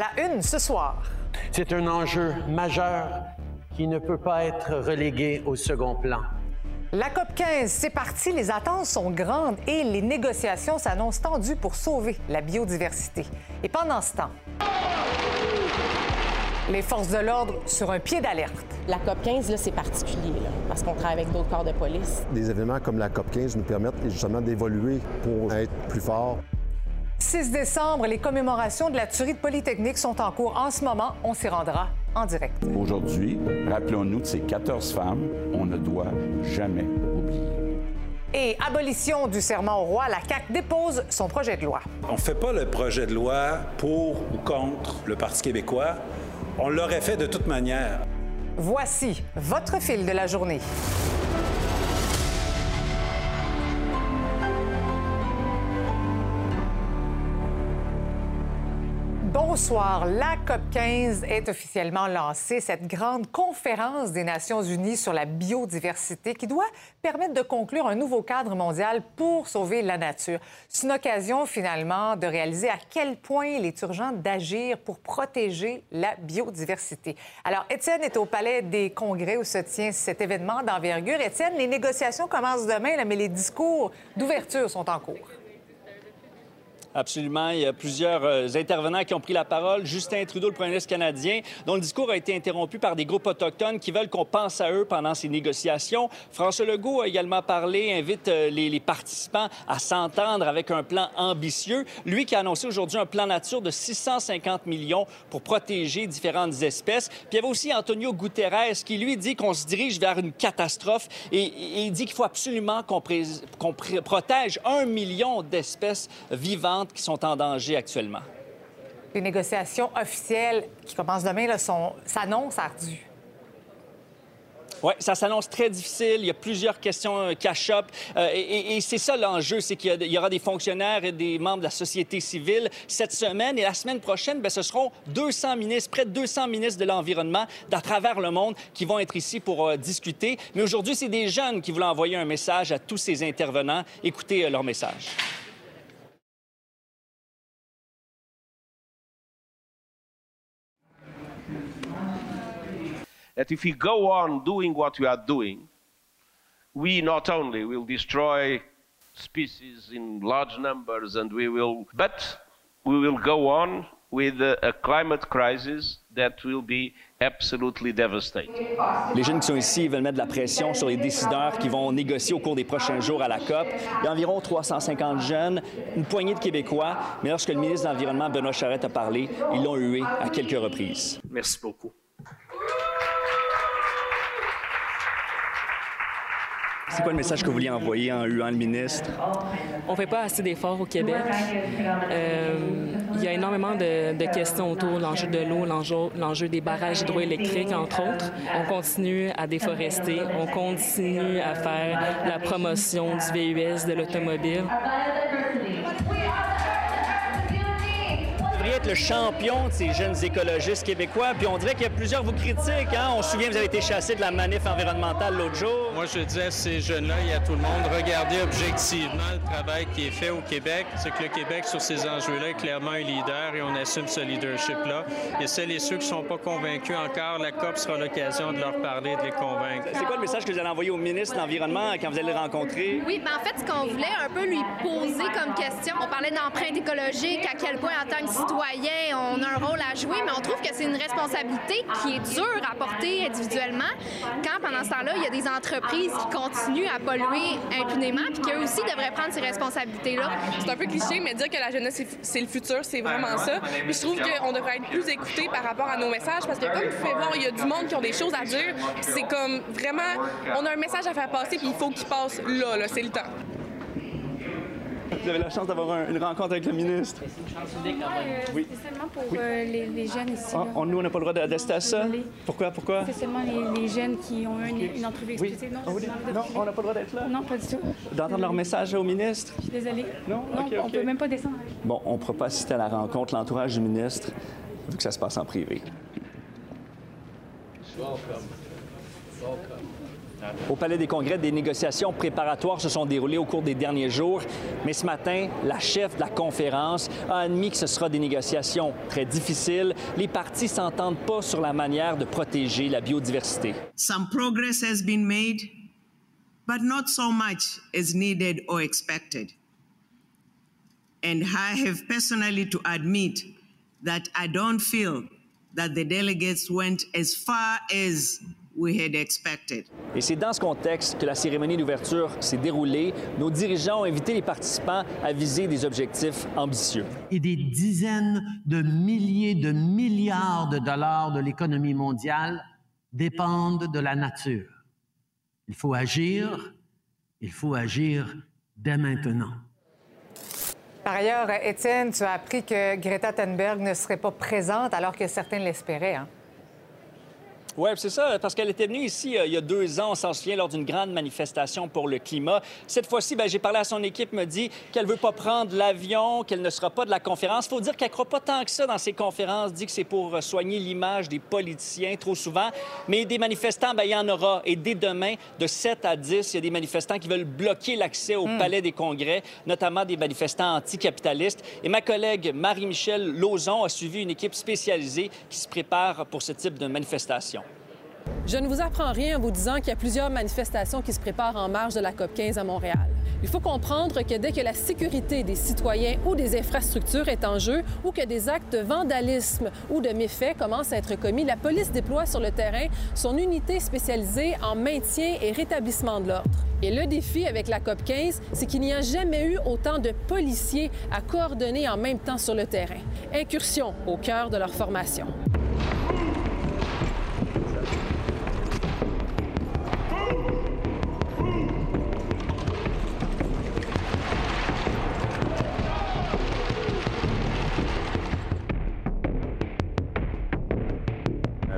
À la une ce soir. C'est un enjeu majeur qui ne peut pas être relégué au second plan. La COP 15, c'est parti, les attentes sont grandes et les négociations s'annoncent tendues pour sauver la biodiversité. Et pendant ce temps, les forces de l'ordre sur un pied d'alerte. La COP 15, c'est particulier, là, parce qu'on travaille avec d'autres corps de police. Des événements comme la COP 15 nous permettent justement d'évoluer pour être plus forts. 6 décembre, les commémorations de la tuerie de Polytechnique sont en cours. En ce moment, on s'y rendra en direct. Aujourd'hui, rappelons-nous de ces 14 femmes, on ne doit jamais oublier. Et abolition du serment au roi, la CAQ dépose son projet de loi. On ne fait pas le projet de loi pour ou contre le Parti québécois. On l'aurait fait de toute manière. Voici votre fil de la journée. Bonsoir. La COP 15 est officiellement lancée, cette grande conférence des Nations unies sur la biodiversité qui doit permettre de conclure un nouveau cadre mondial pour sauver la nature. C'est une occasion finalement de réaliser à quel point il est urgent d'agir pour protéger la biodiversité. Alors, Étienne est au Palais des Congrès où se tient cet événement d'envergure. Étienne, les négociations commencent demain, mais les discours d'ouverture sont en cours. Absolument. Il y a plusieurs euh, intervenants qui ont pris la parole. Justin Trudeau, le premier ministre canadien, dont le discours a été interrompu par des groupes autochtones qui veulent qu'on pense à eux pendant ces négociations. François Legault a également parlé, invite euh, les, participants à s'entendre avec un plan ambitieux. Lui qui a annoncé aujourd'hui un plan nature de 650 millions pour protéger différentes espèces. Puis il y avait aussi Antonio Guterres qui, lui, dit qu'on se dirige vers une catastrophe et, il dit qu'il faut absolument qu'on protège un million d'espèces vivantes qui sont en danger actuellement? Les négociations officielles qui commencent demain s'annoncent ardues. Oui, ça s'annonce très difficile. Il y a plusieurs questions euh, cash-up. Euh, et, et c'est ça l'enjeu, c'est qu'il y, y, aura des fonctionnaires et des membres de la société civile cette semaine. Et la semaine prochaine, bien, ce seront 200 ministres, près de 200 ministres de l'Environnement d'à travers le monde qui vont être ici pour euh, discuter. Mais aujourd'hui, c'est des jeunes qui voulaient envoyer un message à tous ces intervenants. Écoutez euh, leur message. That if we go on doing what we are doing, we not only will destroy species in large numbers and we will, but we will go on with a, a climate crisis that will be absolutely devastating. Les jeunes qui sont ici veulent mettre de la pression sur les décideurs qui vont négocier au cours des prochains jours à la COP. Il y a environ 350 jeunes, une poignée de Québécois, mais lorsque le ministre de l'Environnement, Benoît Charette, a parlé, ils l'ont hué à quelques reprises. Merci beaucoup. C'est quoi le message que vous vouliez envoyer en huant le ministre? On ne fait pas assez d'efforts au Québec. Euh, il y a énormément de, de questions autour de l'enjeu de l'eau, l'enjeu des barrages hydroélectriques, entre autres. On continue à déforester, on continue à faire la promotion du VUS, de l'automobile. Devriez être le champion de ces jeunes écologistes québécois. Puis on dirait qu'il y a plusieurs vous critiquent. Hein? On se souvient, vous avez été chassé de la manif environnementale l'autre jour. Moi, je dis à ces jeunes-là et à tout le monde, regardez objectivement le travail qui est fait au Québec. C'est que le Québec, sur ces enjeux-là, est clairement un leader et on assume ce leadership-là. Et celles et ceux qui ne sont pas convaincus encore, la COP sera l'occasion de leur parler, de les convaincre. C'est quoi le message que vous allez envoyer au ministre de l'Environnement quand vous allez le rencontrer? Oui, bien en fait, ce qu'on voulait un peu lui poser comme question, on parlait d'empreinte écologique, à quel point en tant que citoyen, on a un rôle à jouer, mais on trouve que c'est une responsabilité qui est dure à porter individuellement quand, pendant ce temps-là, il y a des entreprises qui continuent à polluer impunément, puis qu'eux aussi devraient prendre ces responsabilités-là. C'est un peu cliché, mais dire que la jeunesse, c'est le futur, c'est vraiment ça. Puis je trouve qu'on devrait être plus écouté par rapport à nos messages, parce que comme vous pouvez voir, il y a du monde qui ont des choses à dire. C'est comme vraiment, on a un message à faire passer, puis il faut qu'il passe là, là c'est le temps. Vous avez la chance d'avoir un, une rencontre avec le ministre. C'est une chance unique, quand même. Oui. C'est seulement pour Oui. euh, les, les jeunes ici. Ah, on- nous, on n'a pas le droit d'assister à ça? Pourquoi? Pourquoi? C'est seulement les, les jeunes qui ont eu une, une entrevue Oui. exclusive. Non, Ah oui. Non, on n'a pas le droit d'être là? Non, pas du tout. D'entendre leur message au ministre? Je suis désolée. Non? On ok. peut même pas descendre. Bon, on ne pourra pas assister à la rencontre, l'entourage du ministre, vu que ça se passe en privé. Au Palais des Congrès, des négociations préparatoires se sont déroulées au cours des derniers jours, mais ce matin, la chef de la conférence a admis que ce sera des négociations très difficiles. Les partis s'entendent pas sur la manière de protéger la biodiversité. Some progress has been made, but not so much as needed or expected. And I have personally to admit that I don't feel that the delegates went as far as we had expected. Et c'est dans ce contexte que la cérémonie d'ouverture s'est déroulée. Nos dirigeants ont invité les participants à viser des objectifs ambitieux. Et des dizaines de milliers de milliards de dollars de l'économie mondiale dépendent de la nature. Il faut agir, il faut agir dès maintenant. Par ailleurs, Étienne, tu as appris que Greta Thunberg ne serait pas présente alors que certains l'espéraient. Hein? Oui, c'est ça, parce qu'elle était venue ici euh, il y a deux ans, on s'en souvient, lors d'une grande manifestation pour le climat. Cette fois-ci, ben, j'ai parlé à son équipe, me dit qu'elle veut pas prendre l'avion, qu'elle ne sera pas de la conférence. Il faut dire qu'elle croit pas tant que ça dans ses conférences, dit que c'est pour euh, soigner l'image des politiciens trop souvent. Mais des manifestants, ben, il y en aura. Et dès demain, de 7 à 10, il y a des manifestants qui veulent bloquer l'accès au Palais des Congrès, notamment des manifestants anticapitalistes. Et ma collègue Marie-Michel Lauzon a suivi une équipe spécialisée qui se prépare pour ce type de manifestation. Je ne vous apprends rien en vous disant qu'il y a plusieurs manifestations qui se préparent en marge de la COP 15 à Montréal. Il faut comprendre que dès que la sécurité des citoyens ou des infrastructures est en jeu ou que des actes de vandalisme ou de méfaits commencent à être commis, la police déploie sur le terrain son unité spécialisée en maintien et rétablissement de l'ordre. Et le défi avec la COP 15, c'est qu'il n'y a jamais eu autant de policiers à coordonner en même temps sur le terrain. Incursion au cœur de leur formation.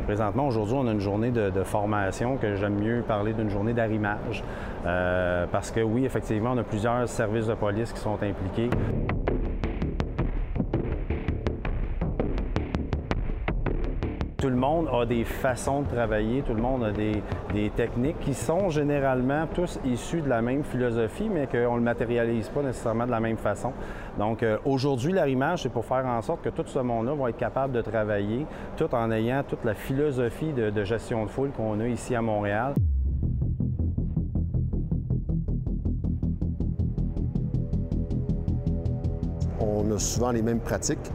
Présentement, aujourd'hui, on a une journée de, formation que j'aime mieux parler d'une journée d'arrimage. Euh, parce que oui, effectivement, on a plusieurs services de police qui sont impliqués. Tout le monde a des façons de travailler, tout le monde a des, techniques qui sont généralement tous issus de la même philosophie, mais qu'on ne le matérialise pas nécessairement de la même façon. Donc euh, aujourd'hui, l'arrimage, c'est pour faire en sorte que tout ce monde-là va être capable de travailler, tout en ayant toute la philosophie de gestion de foule qu'on a ici à Montréal. On a souvent les mêmes pratiques,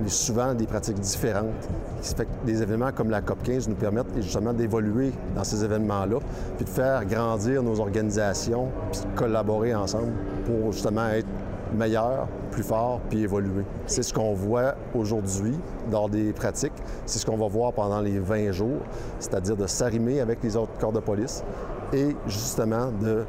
mais souvent des pratiques différentes. Fait que des événements comme la COP 15 nous permettent justement d'évoluer dans ces événements-là, puis de faire grandir nos organisations, puis de collaborer ensemble pour justement être meilleurs, plus forts, puis évoluer. C'est ce qu'on voit aujourd'hui dans des pratiques. C'est ce qu'on va voir pendant les 20 jours, c'est-à-dire de s'arrimer avec les autres corps de police et justement de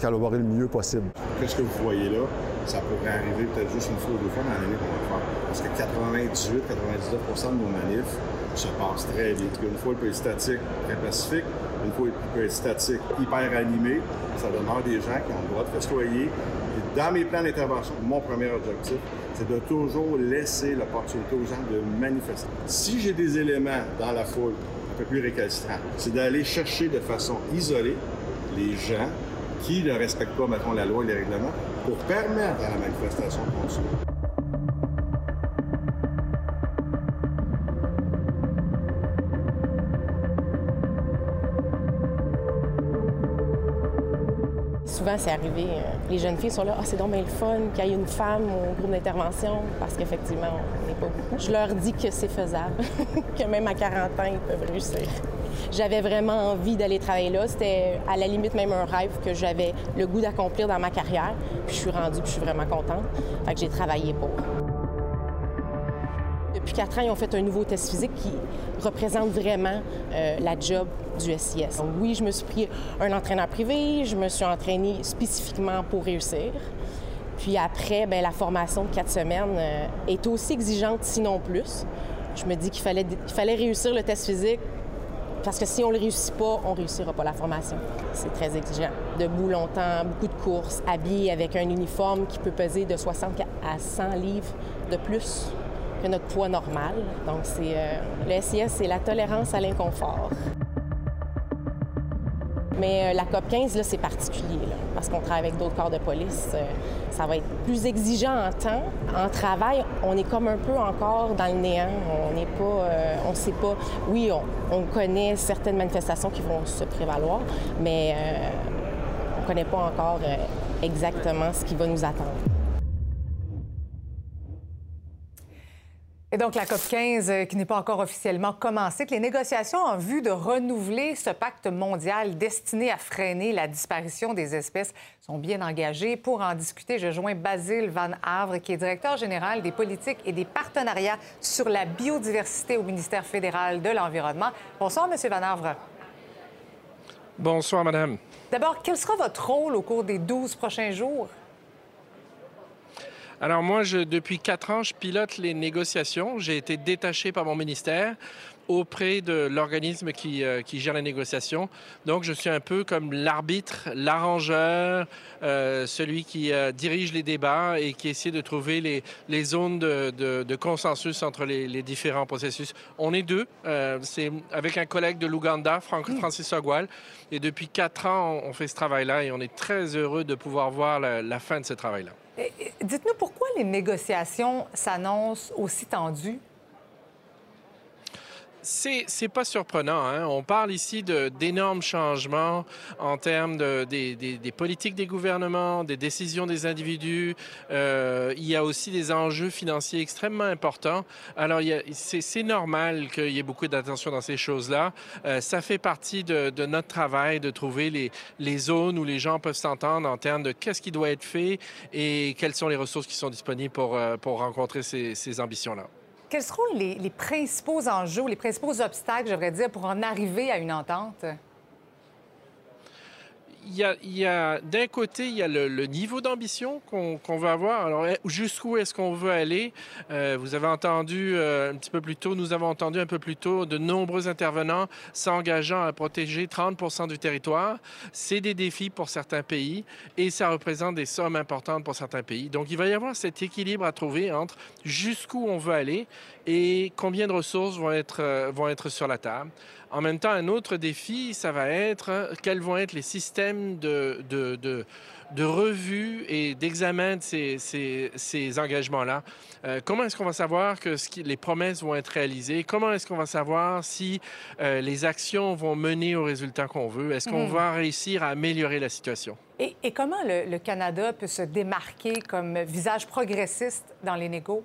collaborer le mieux possible. Qu'est-ce que vous voyez là? Ça pourrait arriver peut-être juste une fois ou deux fois dans l'année qu'on va le faire. Parce que 98-99% de nos manifs se passent très vite. Une fois, il peut être statique, très pacifique. Une fois, il peut être statique, hyper animé. Ça demeure des gens qui ont le droit de festoyer. Dans mes plans d'intervention, mon premier objectif, c'est de toujours laisser l'opportunité aux gens de manifester. Si j'ai des éléments dans la foule un peu plus récalcitrants, c'est d'aller chercher de façon isolée les gens qui ne respectent pas, mettons, la loi et les règlements pour permettre à la manifestation de continuer. C'est arrivé, euh, les jeunes filles sont là, ah, c'est donc le fun qu'il y ait une femme au groupe d'intervention, parce qu'effectivement, on n'est pas. Je leur dis que c'est faisable, que même à 40 ans, ils peuvent réussir. J'avais vraiment envie d'aller travailler là. C'était à la limite même un rêve que j'avais le goût d'accomplir dans ma carrière. Puis je suis rendue, puis je suis vraiment contente. Fait que j'ai travaillé pour. Quatre ans, ils ont fait un nouveau test physique qui représente vraiment euh, la job du SIS. Donc, oui, je me suis pris un entraîneur privé, je me suis entraînée spécifiquement pour réussir. Puis après, bien, la formation de quatre semaines euh, est aussi exigeante, sinon plus. Je me dis qu'il fallait, fallait réussir le test physique parce que si on ne le réussit pas, on ne réussira pas la formation. C'est très exigeant. Debout longtemps, beaucoup de courses, habillé avec un uniforme qui peut peser de 60 à 100 livres de plus que notre poids normal. Donc, c'est euh, le SIS, c'est la tolérance à l'inconfort. Mais euh, la COP 15, là, c'est particulier, là, parce qu'on travaille avec d'autres corps de police. Euh, ça va être plus exigeant en temps. En travail, on est comme un peu encore dans le néant. On n'est pas, euh, on sait pas. Oui, on, on connaît certaines manifestations qui vont se prévaloir, mais on ne connaît pas encore exactement ce qui va nous attendre. Et donc, la COP 15, euh, qui n'est pas encore officiellement commencée, que les négociations en vue de renouveler ce pacte mondial destiné à freiner la disparition des espèces sont bien engagées. Pour en discuter, je joins Basile Van Havre, qui est directeur général des politiques et des partenariats sur la biodiversité au ministère fédéral de l'Environnement. Bonsoir, Monsieur Van Havre. Bonsoir, Madame. D'abord, quel sera votre rôle au cours des 12 prochains jours? Alors moi, je, depuis quatre ans, je pilote les négociations. J'ai été détaché par mon ministère auprès de l'organisme qui, euh, qui gère les négociations. Donc, je suis un peu comme l'arbitre, l'arrangeur, euh, celui qui euh, dirige les débats et qui essaie de trouver les, les zones de, de- de consensus entre les, les différents processus. On est deux. C'est avec un collègue de l'Ouganda, Franck- Francis Ogwal. Et depuis quatre ans, on, on fait ce travail-là et on est très heureux de pouvoir voir la, la fin de ce travail-là. Dites-nous pourquoi les négociations s'annoncent aussi tendues? C'est, pas surprenant. Hein? On parle ici d'énormes changements en termes de, des, politiques des gouvernements, des décisions des individus. Euh, il y a aussi des enjeux financiers extrêmement importants. Alors, c'est, normal qu'il y ait beaucoup d'attention dans ces choses-là. Euh, ça fait partie de, notre travail de trouver les, zones où les gens peuvent s'entendre en termes de qu'est-ce qui doit être fait et quelles sont les ressources qui sont disponibles pour, euh, rencontrer ces ambitions-là. Quels seront les, principaux enjeux, les principaux obstacles, je devrais dire, pour en arriver à une entente? Il y a, y a- d'un côté, il y a le, niveau d'ambition qu'on qu'on veut avoir. Alors, eh, jusqu'où est-ce qu'on veut aller? Euh, vous avez entendu euh, un petit peu plus tôt, nous avons entendu un peu plus tôt de nombreux intervenants s'engageant à protéger 30 du territoire. C'est des défis pour certains pays et ça représente des sommes importantes pour certains pays. Donc, il va y avoir cet équilibre à trouver entre jusqu'où on veut aller et combien de ressources vont être, euh, vont être sur la table? En même temps, un autre défi, ça va être euh, quels vont être les systèmes de, de, de, de revue et d'examen de ces, ces, ces engagements-là. Euh, comment est-ce qu'on va savoir que ce qui- les promesses vont être réalisées? Comment est-ce qu'on va savoir si euh, les actions vont mener au résultat qu'on veut? Est-ce qu'on Mhm. va réussir à améliorer la situation? Et, et comment le, le Canada peut se démarquer comme visage progressiste dans les négos?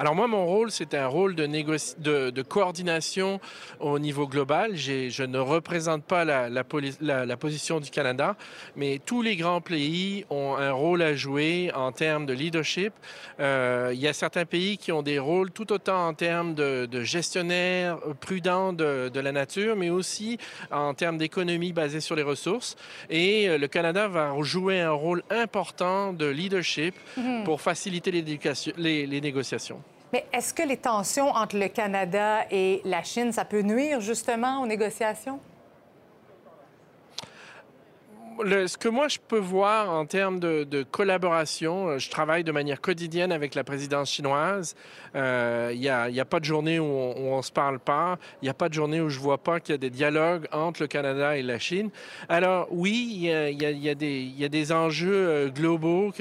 Alors moi, mon rôle, c'est un rôle de, négoci- de, de coordination au niveau global. Je ne représente pas la, la poli- la- la position du Canada, mais tous les grands pays ont un rôle à jouer en termes de leadership. Euh, il y a certains pays qui ont des rôles tout autant en termes de, de gestionnaires prudents de, de la nature, mais aussi en termes d'économie basée sur les ressources. Et euh, le Canada va jouer un rôle important de leadership Mhm. pour faciliter les négociations. Mais est-ce que les tensions entre le Canada et la Chine, ça peut nuire justement aux négociations? Ce que moi je peux voir en termes de, collaboration, euh, je travaille de manière quotidienne avec la présidence chinoise. Euh, Il n'y a, pas de journée où on, ne se parle pas. Il n'y a pas de journée où je vois pas qu'il y a des dialogues entre le Canada et la Chine. Alors oui, il y a, des, enjeux euh, globaux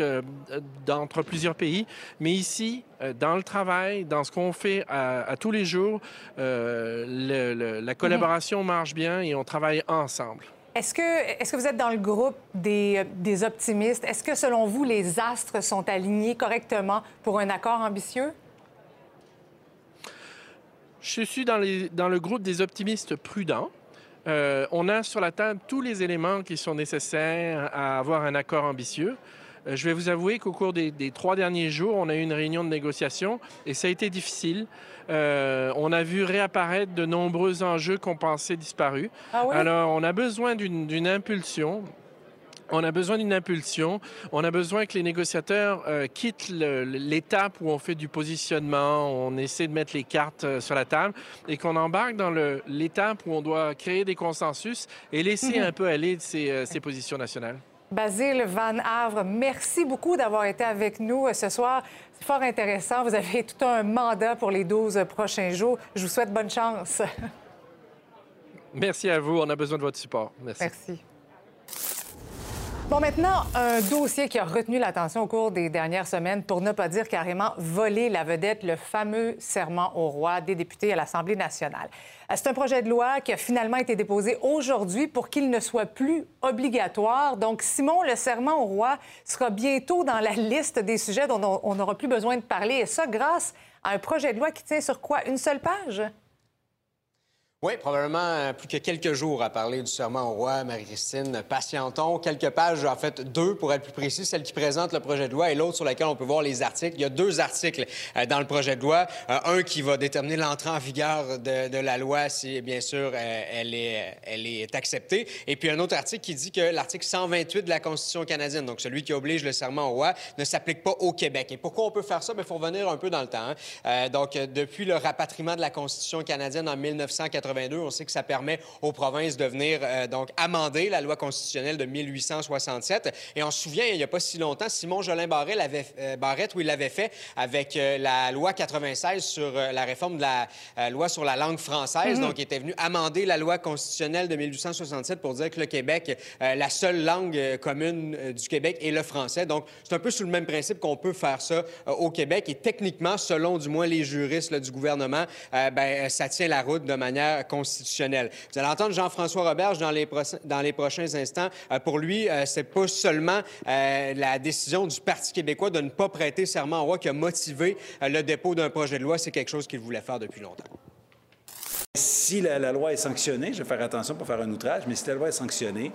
d'entre plusieurs pays, mais ici, dans le travail, dans ce qu'on fait à, tous les jours, la collaboration marche bien et on travaille ensemble. Est-ce que, est que vous êtes dans le groupe des, optimistes? Est-ce que, selon vous, les astres sont alignés correctement pour un accord ambitieux? Je suis dans le groupe des optimistes prudents. Euh, on a sur la table tous les éléments qui sont nécessaires à avoir un accord ambitieux. Euh, je vais vous avouer qu'au cours des, des trois derniers jours, on a eu une réunion de négociation et ça a été difficile. Euh, on a vu réapparaître de nombreux enjeux qu'on pensait disparus. Ah oui? Alors, on a besoin d'une impulsion. On a besoin d'une impulsion. On a besoin que les négociateurs euh, quittent l'étape où on fait du positionnement, on essaie de mettre les cartes euh, sur la table et qu'on embarque dans l'étape où on doit créer des consensus et laisser un peu aller ces, euh, ces positions nationales. Basile Van Havre, merci beaucoup d'avoir été avec nous euh, ce soir. C'est fort intéressant. Vous avez tout un mandat pour les 12 prochains jours. Je vous souhaite bonne chance. Merci à vous. On a besoin de votre support. Merci. Merci. Bon, maintenant, un dossier qui a retenu l'attention au cours des dernières semaines, pour ne pas dire carrément voler la vedette, le fameux serment au roi des députés à l'Assemblée nationale. Euh, c'est un projet de loi qui a finalement été déposé aujourd'hui pour qu'il ne soit plus obligatoire. Donc, Simon, le serment au roi sera bientôt dans la liste des sujets dont on n'aura plus besoin de parler, et ça grâce à un projet de loi qui tient sur quoi? Une seule page? Oui, probablement euh, plus que quelques jours à parler du serment au roi, Marie-Christine. Patientons. Quelques pages, en fait, deux pour être plus précis, celle qui présente le projet de loi et l'autre sur laquelle on peut voir les articles. Il y a deux articles euh, dans le projet de loi. Euh, un qui va déterminer l'entrée en vigueur de, la loi si, bien sûr, elle, est, elle est acceptée. Et puis un autre article qui dit que l'article 128 de la Constitution canadienne, donc celui qui oblige le serment au roi, ne s'applique pas au Québec. Et pourquoi on peut faire ça? Il faut revenir un peu dans le temps. Hein. donc, depuis le rapatriement de la Constitution canadienne en 1980, on sait que ça permet aux provinces de venir euh, donc amender la loi constitutionnelle de 1867. Et on se souvient, il n'y a pas si longtemps, Simon Jolin Barrette l'avait, euh, Barrette, où il l'avait fait avec euh, la loi 96 sur la réforme de la loi sur la langue française. Mm-hmm. Donc, il était venu amender la loi constitutionnelle de 1867 pour dire que le Québec, la seule langue commune du Québec est le français. Donc, c'est un peu sous le même principe qu'on peut faire ça au Québec. Et techniquement, selon du moins les juristes du gouvernement, ben, ça tient la route de manière Vous allez entendre Jean-François Roberge dans les, prochains instants. Euh, pour lui, euh, c'est pas seulement euh, la décision du Parti québécois de ne pas prêter serment au roi qui a motivé le dépôt d'un projet de loi. C'est quelque chose qu'il voulait faire depuis longtemps. Si la, loi est sanctionnée, je vais faire attention pour faire un outrage, mais si la loi est sanctionnée,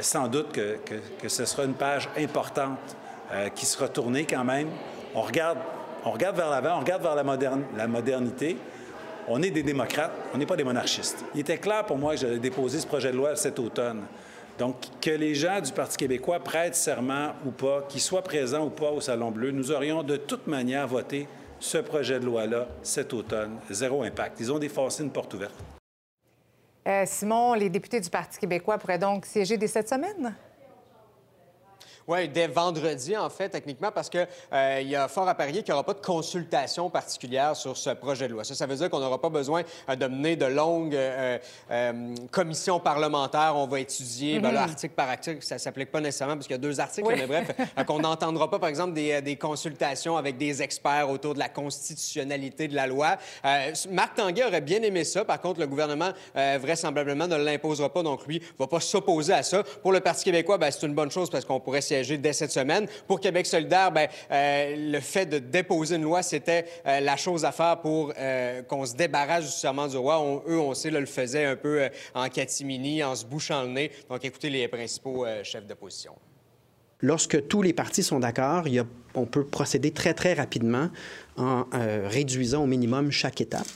sans doute que, ce sera une page importante qui sera tournée quand même. On regarde, vers l'avant, on regarde vers la modernité on est des démocrates, on n'est pas des monarchistes. Il était clair pour moi que j'allais déposer ce projet de loi cet automne. Donc, que les gens du Parti québécois prêtent serment ou pas, qu'ils soient présents ou pas au Salon Bleu, nous aurions de toute manière voté ce projet de loi-là cet automne. Zéro impact. Ils ont défoncé une porte ouverte. Euh, Simon, les députés du Parti québécois pourraient donc siéger dès cette semaine? Oui, dès vendredi, en fait, techniquement, parce qu'il euh, y a fort à parier qu'il n'y aura pas de consultation particulière sur ce projet de loi. Ça, ça veut dire qu'on n'aura pas besoin euh, de mener de longues euh, commissions parlementaires. On va étudier, ben, article par article. Ça ne s'applique pas nécessairement parce qu'il y a deux articles, mais bref, qu'on n'entendra pas, par exemple, des, des, consultations avec des experts autour de la constitutionnalité de la loi. Marc Tanguay aurait bien aimé ça. Par contre, le gouvernement, vraisemblablement, ne l'imposera pas. Donc, lui, ne va pas s'opposer à ça. Pour le Parti québécois, ben, c'est une bonne chose parce qu'on pourrait dès cette semaine. Pour Québec solidaire, ben, euh, le fait de déposer une loi, c'était euh, la chose à faire pour euh, qu'on se débarrasse du serment du roi. eux, on sait, le faisaient un peu en catimini, en se bouchant le nez. Donc, écoutez les principaux chefs d'opposition. Lorsque tous les partis sont d'accord, on peut procéder très, très rapidement en réduisant au minimum chaque étape.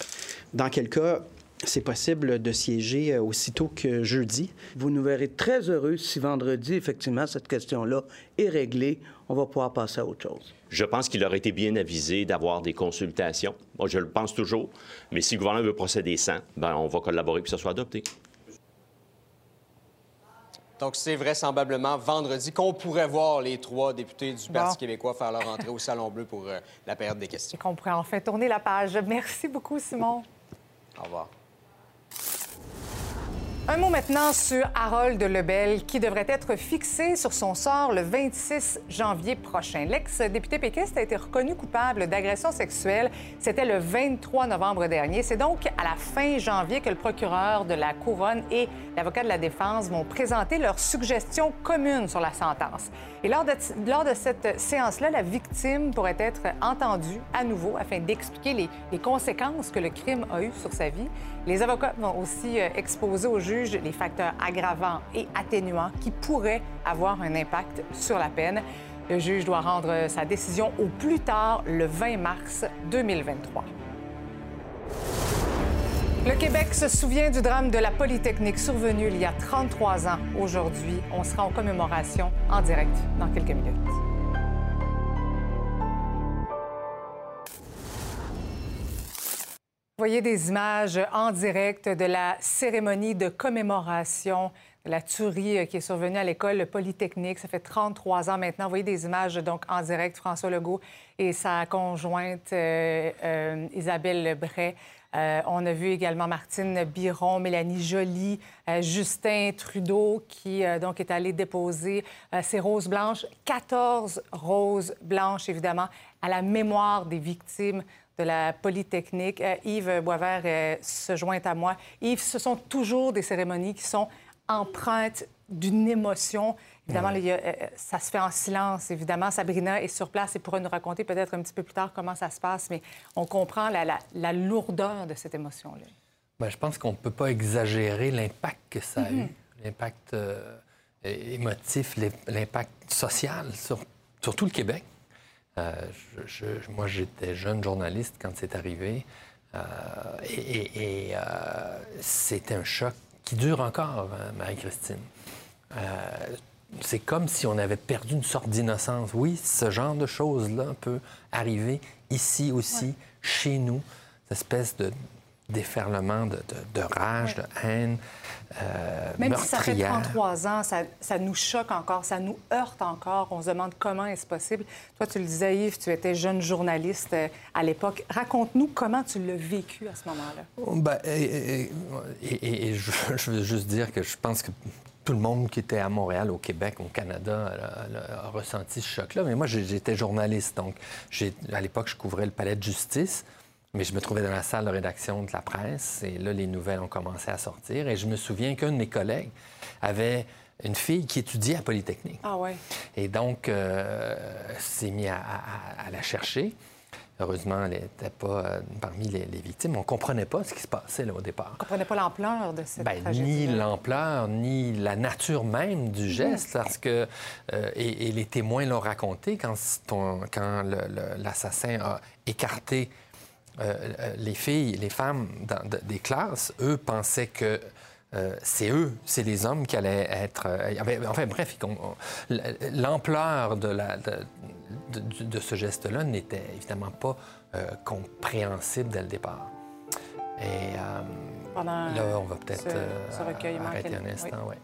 Dans quel cas, c'est possible de siéger euh, aussitôt que jeudi. Vous nous verrez très heureux si vendredi, effectivement, cette question-là est réglée. On va pouvoir passer à autre chose. Je pense qu'il aurait été bien avisé d'avoir des consultations. Moi, je le pense toujours. Mais si le gouvernement veut procéder sans, ben, on va collaborer pour que ça soit adopté. Donc, c'est vraisemblablement vendredi qu'on pourrait voir les trois députés du Parti québécois faire leur entrée au Salon Bleu pour euh, la période des questions. Et qu'on pourrait enfin tourner la page. Merci beaucoup, Simon. Au revoir. Un mot maintenant sur Harold Lebel, qui devrait être fixé sur son sort le 26 janvier prochain. L'ex-député péquiste a été reconnu coupable d'agression sexuelle. C'était le 23 novembre dernier. C'est donc à la fin janvier que le procureur de la Couronne et l'avocat de la défense vont présenter leurs suggestions communes sur la sentence. Et lors de, lors de cette séance-là, la victime pourrait être entendue à nouveau afin d'expliquer les, les conséquences que le crime a eues sur sa vie. Les avocats vont aussi euh, exposer au juge les facteurs aggravants et atténuants qui pourraient avoir un impact sur la peine. Le juge doit rendre sa décision au plus tard le 20 mars 2023. Le Québec se souvient du drame de la Polytechnique survenu il y a 33 ans. Aujourd'hui, on sera en commémoration en direct dans quelques minutes. Vous voyez des images en direct de la cérémonie de commémoration la tuerie euh, qui est survenue à l'école Polytechnique. Ça fait 33 ans maintenant. Vous voyez des images donc en direct, François Legault et sa conjointe euh, euh, Isabelle Bray. Euh, on a vu également Martine Biron, Mélanie Joly, Justin Trudeau qui donc est allé déposer ses roses blanches, 14 roses blanches évidemment à la mémoire des victimes de la Polytechnique. Euh, Yves Boisvert euh, se joint à moi. Yves, ce sont toujours des cérémonies qui sont empreintes d'une émotion. Évidemment, là, a, euh, ça se fait en silence, évidemment. Sabrina est sur place et pourra nous raconter peut-être un petit peu plus tard comment ça se passe, mais on comprend la, la- la lourdeur de cette émotion-là. Ben, je pense qu'on ne peut pas exagérer l'impact que ça a Mhm. eu, l'impact euh, émotif, l'im- l'impact social sur, sur tout le Québec. Euh, je- je- moi, j'étais jeune journaliste quand c'est arrivé euh, et, et- euh, c'était un choc qui dure encore, hein, Marie-Christine. C'est comme si on avait perdu une sorte d'innocence. Oui, ce genre de choses-là peut arriver ici aussi, chez nous, cette espèce de déferlement de, de- de rage, de haine, euh, Même si ça fait meurtrière. 33 ans, ça, ça nous choque encore, ça nous heurte encore. On se demande comment est-ce possible. Toi, tu le disais, Yves, tu étais jeune journaliste euh, à l'époque. Raconte-nous comment tu l'as vécu à ce moment-là. Ben, et, je, je veux juste dire que je pense que tout le monde qui était à Montréal, au Québec, au Canada, a, a- a ressenti ce choc-là. Mais moi, j'étais journaliste, donc à l'époque, je couvrais le palais de justice, mais je me trouvais dans la salle de rédaction de la presse, et là, les nouvelles ont commencé à sortir. Et je me souviens qu'un de mes collègues avait une fille qui étudiait à Polytechnique. Ah ouais. Et donc, euh, s'est mis à, à- à la chercher. Heureusement, elle n'était pas euh, parmi les, les victimes. On ne comprenait pas ce qui se passait là, au départ. On ne comprenait pas l'ampleur de cette Ben, tragédie. ni l'ampleur, ni la nature même Mhm. du geste, parce que euh, et, et les témoins l'ont raconté quand, ton- quand l'assassin a écarté euh, euh, les filles, les femmes dans- de- des classes, eux pensaient que euh, c'est eux, c'est les hommes qui allaient être. euh, enfin, bref, l'ampleur de, la, de, de- de ce geste-là n'était évidemment pas compréhensible dès le départ. Et là, on va peut-être arrêter un instant. oui. ouais.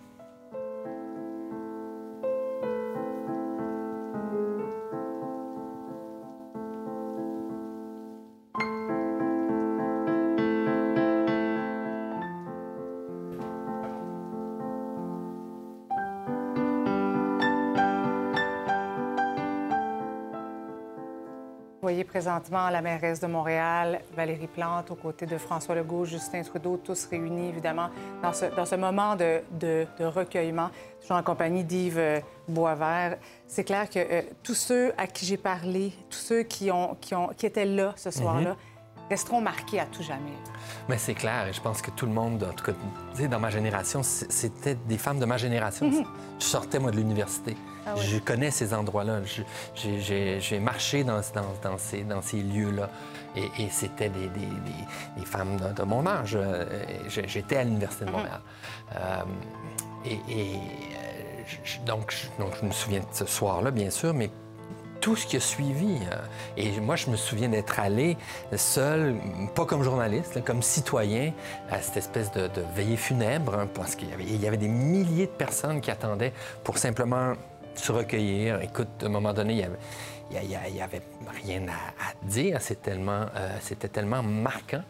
Voyez présentement la mairesse de Montréal, Valérie Plante, aux côtés de François Legault, Justin Trudeau, tous réunis, évidemment, dans ce, dans ce moment de, de- de recueillement, toujours en compagnie d'Yves euh, Boisvert. C'est clair que euh, tous ceux à qui j'ai parlé, tous ceux qui, ont, qui, ont, qui étaient là ce soir-là, resteront marqués à tout jamais. Mais c'est clair, et je pense que tout le monde, en tout cas, dans ma génération, c'était des femmes de ma génération. Mhm. Je sortais, moi, de l'université. Ah ouais. Je connais ces endroits-là. J'ai- marché dans, dans- dans ces, dans ces lieux-là. Et, et c'était des, des- des- des femmes de, de mon âge. Euh, J'étais à l'Université de Mhm. Montréal. Euh, et et, euh, je- donc, je, donc, je me souviens de ce soir-là, bien sûr, mais tout ce qui a suivi. Et moi, je me souviens d'être allé seul, pas comme journaliste, comme citoyen, à cette espèce de, de veillée funèbre, hein, parce qu'il y avait des milliers de personnes qui attendaient pour simplement se recueillir. Écoute, à un moment donné, il y avait, il y a- il y a- il y avait rien à, à dire. C'est tellement, euh, C'était tellement marquant.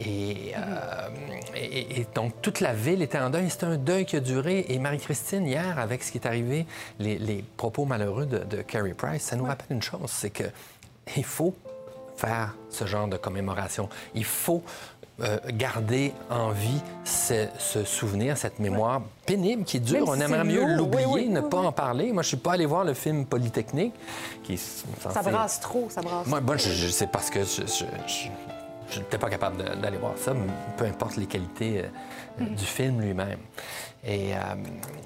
Et, euh, et- et donc, toute la ville était en deuil. C'était un deuil qui a duré. Et Marie-Christine, hier, avec ce qui est arrivé, les, les propos malheureux de, de Carrie Price, ça nous rappelle une chose, c'est que il faut faire ce genre de commémoration. Il faut euh, garder en vie ce, ce souvenir, cette mémoire pénible qui dure. Même On aimerait mieux l'oublier, oui, oui, ne oui, pas en parler. Moi, je suis pas allé voir le film Polytechnique, qui Ça brasse trop, ça brasse moi, je- c'est parce que je- je- je- je n'étais pas capable d'aller voir ça, peu importe les qualités euh, Mhm. du film lui-même. Et, euh,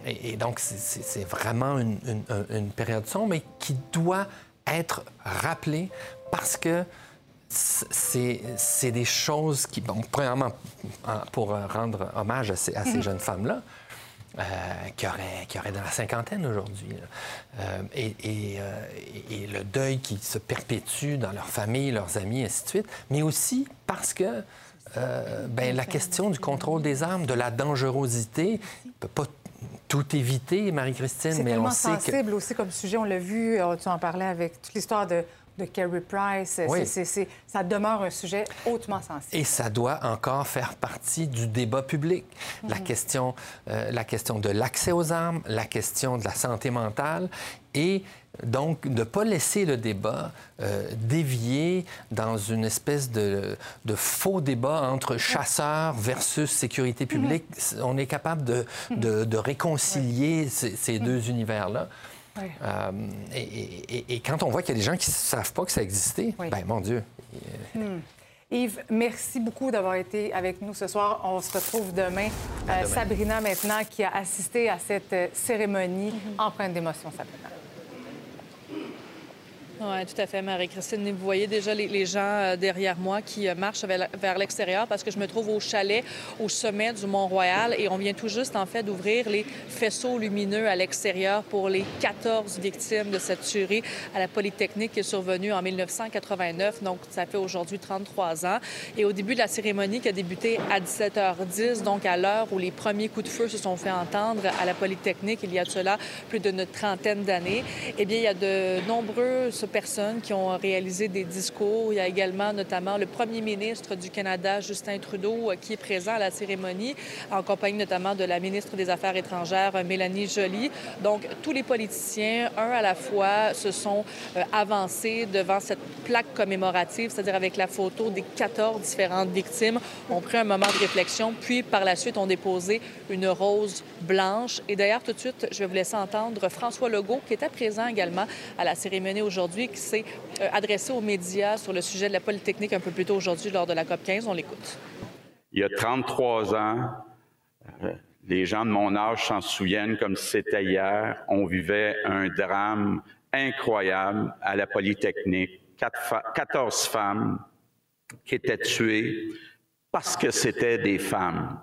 et- et donc, c'est- vraiment une, une- un- une période sombre, mais qui doit être rappelée parce que c'est des choses qui, bon, premièrement, en- pour euh, rendre hommage à ces, à ces Mhm. jeunes femmes-là, euh, qui, auraient, qui auraient dans la cinquantaine aujourd'hui. Euh, et, et, euh, et- et le deuil qui se perpétue dans leur famille, leurs amis, ainsi de suite, mais aussi parce que ben, la question du contrôle des armes, de la dangerosité, on peut pas tout éviter, Marie-Christine, C'est mais on sait que... sensible aussi comme sujet. On l'a vu, euh, tu en parlais avec toute l'histoire de, de Kerry Price. Oui. C'est- c'est- c'est- ça demeure un sujet hautement sensible. Et ça doit encore faire partie du débat public. La, Mhm. question, euh, la question de l'accès aux armes, la question de la santé mentale et donc de ne pas laisser le débat euh, dévier dans une espèce de, de faux débat entre chasseurs versus sécurité publique. On est capable de, de- de réconcilier ces, ces deux univers-là. Euh, et, et- et quand on voit qu'il y a des gens qui ne savent pas que ça existait, ben mon Dieu. Hmm. Yves, merci beaucoup d'avoir été avec nous ce soir. On se retrouve demain. Euh, demain. Sabrina, maintenant, qui a assisté à cette cérémonie empreinte d'émotion, Sabrina. Oui, tout à fait, Marie-Christine. Vous voyez déjà les, gens euh, derrière moi qui euh, marchent vers, l'extérieur parce que je me trouve au chalet au sommet du Mont-Royal et on vient tout juste, en fait, d'ouvrir les faisceaux lumineux à l'extérieur pour les 14 victimes de cette tuerie à la Polytechnique qui est survenue en 1989. Donc, ça fait aujourd'hui 33 ans. Et au début de la cérémonie qui a débuté à 17h10, donc à l'heure où les premiers coups de feu se sont fait entendre à la Polytechnique, il y a de cela plus d'une trentaine d'années, eh bien, il y a de nombreuses personnes qui ont réalisé des discours. Il y a également notamment le premier ministre du Canada, Justin Trudeau, euh, qui est présent à la cérémonie, en compagnie notamment de la ministre des Affaires étrangères, euh, Mélanie Joly. Donc, tous les politiciens, un à la fois, se sont euh, avancés devant cette plaque commémorative, c'est-à-dire avec la photo des 14 différentes victimes, ont pris un moment de réflexion, puis par la suite ont déposé une rose blanche. Et d'ailleurs, tout de suite, je vais vous laisser entendre François Legault, qui était présent également à la cérémonie aujourd'hui, qui s'est euh, adressé aux médias sur le sujet de la Polytechnique un peu plus tôt aujourd'hui lors de la COP 15. On l'écoute. Il y a 33 ans, euh, les gens de mon âge s'en souviennent comme si c'était hier. On vivait un drame incroyable à la Polytechnique. Quatre fa- 14 femmes qui étaient tuées parce que c'était des femmes.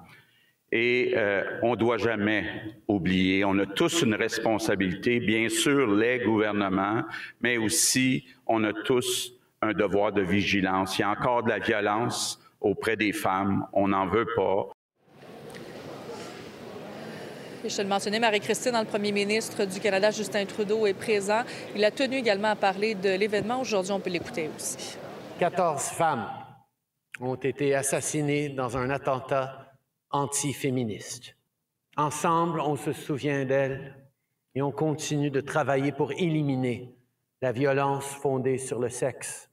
Et euh, on ne doit jamais oublier, on a tous une responsabilité, bien sûr les gouvernements, mais aussi on a tous un devoir de vigilance. Il y a encore de la violence auprès des femmes, on n'en veut pas. Et je te le mentionnais, Marie-Christine, le premier ministre du Canada, Justin Trudeau, est présent. Il a tenu également à parler de l'événement. Aujourd'hui, on peut l'écouter aussi. 14 femmes ont été assassinées dans un attentat antiféministe. Ensemble, on se souvient d'elles et on continue de travailler pour éliminer la violence fondée sur le sexe.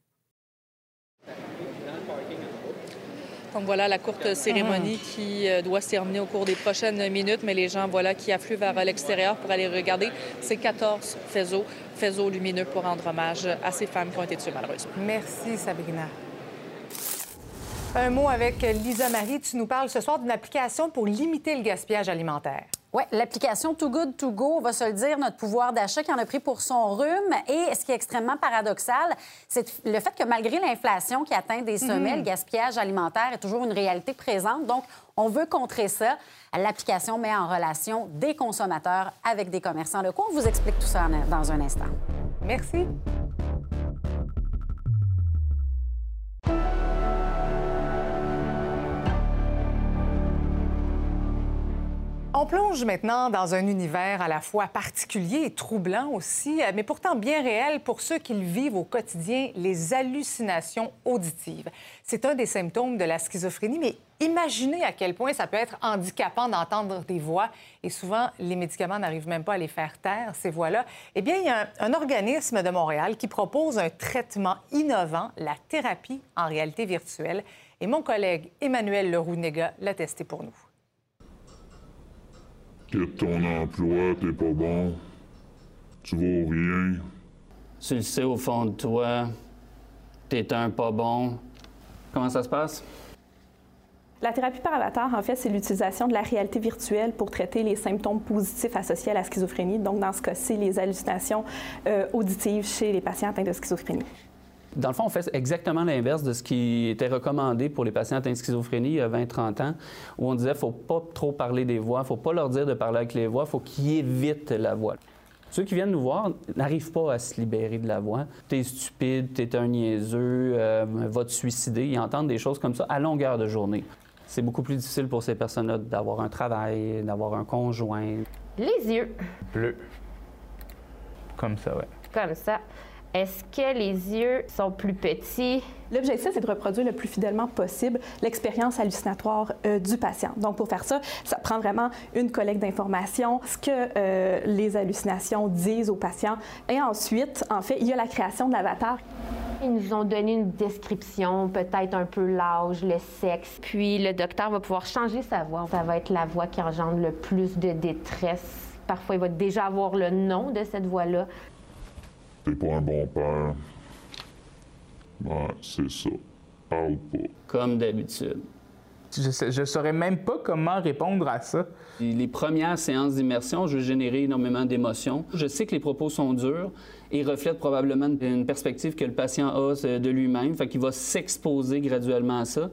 Donc voilà la courte cérémonie qui euh, doit se terminer au cours des prochaines minutes, mais les gens voilà qui affluent vers euh, l'extérieur pour aller regarder ces 14 faisceaux, faisceaux lumineux pour rendre hommage à ces femmes qui ont été tuées malheureusement. Merci, Sabrina. Un mot avec Lisa Marie. Tu nous parles ce soir d'une application pour limiter le gaspillage alimentaire. Oui, l'application Too Good To Go, on va se le dire, notre pouvoir d'achat qui en a pris pour son rhume. Et ce qui est extrêmement paradoxal, c'est le fait que malgré l'inflation qui atteint des sommets, Mhm. le gaspillage alimentaire est toujours une réalité présente. Donc, on veut contrer ça. L'application met en relation des consommateurs avec des commerçants locaux. On vous explique tout ça dans un instant. Merci. On plonge maintenant dans un univers à la fois particulier et troublant aussi, euh, mais pourtant bien réel pour ceux qui le vivent au quotidien, les hallucinations auditives. C'est un des symptômes de la schizophrénie, mais imaginez à quel point ça peut être handicapant d'entendre des voix et souvent les médicaments n'arrivent même pas à les faire taire, ces voix-là. Eh bien, il y a un, organisme de Montréal qui propose un traitement innovant, la thérapie en réalité virtuelle. Et mon collègue Emmanuel Leroux-Néga l'a testé pour nous. Quitte ton emploi, t'es pas bon. Tu vaux rien. Tu le sais au fond de toi, t'es un pas bon. Comment ça se passe? La thérapie par avatar, en fait, c'est l'utilisation de la réalité virtuelle pour traiter les symptômes positifs associés à la schizophrénie. Donc, dans ce cas-ci, les hallucinations euh, auditives chez les patients atteints de schizophrénie. Dans le fond, on fait exactement l'inverse de ce qui était recommandé pour les patients atteints de schizophrénie il y a 20-30 ans, où on disait faut pas trop parler des voix, faut pas leur dire de parler avec les voix, faut qu'ils évitent la voix. Ceux qui viennent nous voir n'arrivent pas à se libérer de la voix. T'es stupide, t'es un niaiseux, euh, va te suicider. Ils entendent des choses comme ça à longueur de journée. C'est beaucoup plus difficile pour ces personnes-là d'avoir un travail, d'avoir un conjoint. Les yeux. Bleu. Comme ça, ouais. Comme ça. Est-ce que les yeux sont plus petits? L'objectif, c'est de reproduire le plus fidèlement possible l'expérience hallucinatoire euh, du patient. Donc, pour faire ça, ça prend vraiment une collecte d'informations, ce que euh, les hallucinations disent aux patients. Et ensuite, en fait, il y a la création de l'avatar. Ils nous ont donné une description, peut-être un peu l'âge, le sexe. Puis le docteur va pouvoir changer sa voix. Ça va être la voix qui engendre le plus de détresse. Parfois, il va déjà avoir le nom de cette voix-là. T'es pas un bon père. Ouais, c'est ça. Parle pas. Comme d'habitude. Je ne saurais même pas comment répondre à ça. Les premières séances d'immersion, je veux générer énormément d'émotions. Je sais que les propos sont durs et reflètent probablement une perspective que le patient a de lui-même, fait qu'il va s'exposer graduellement à ça.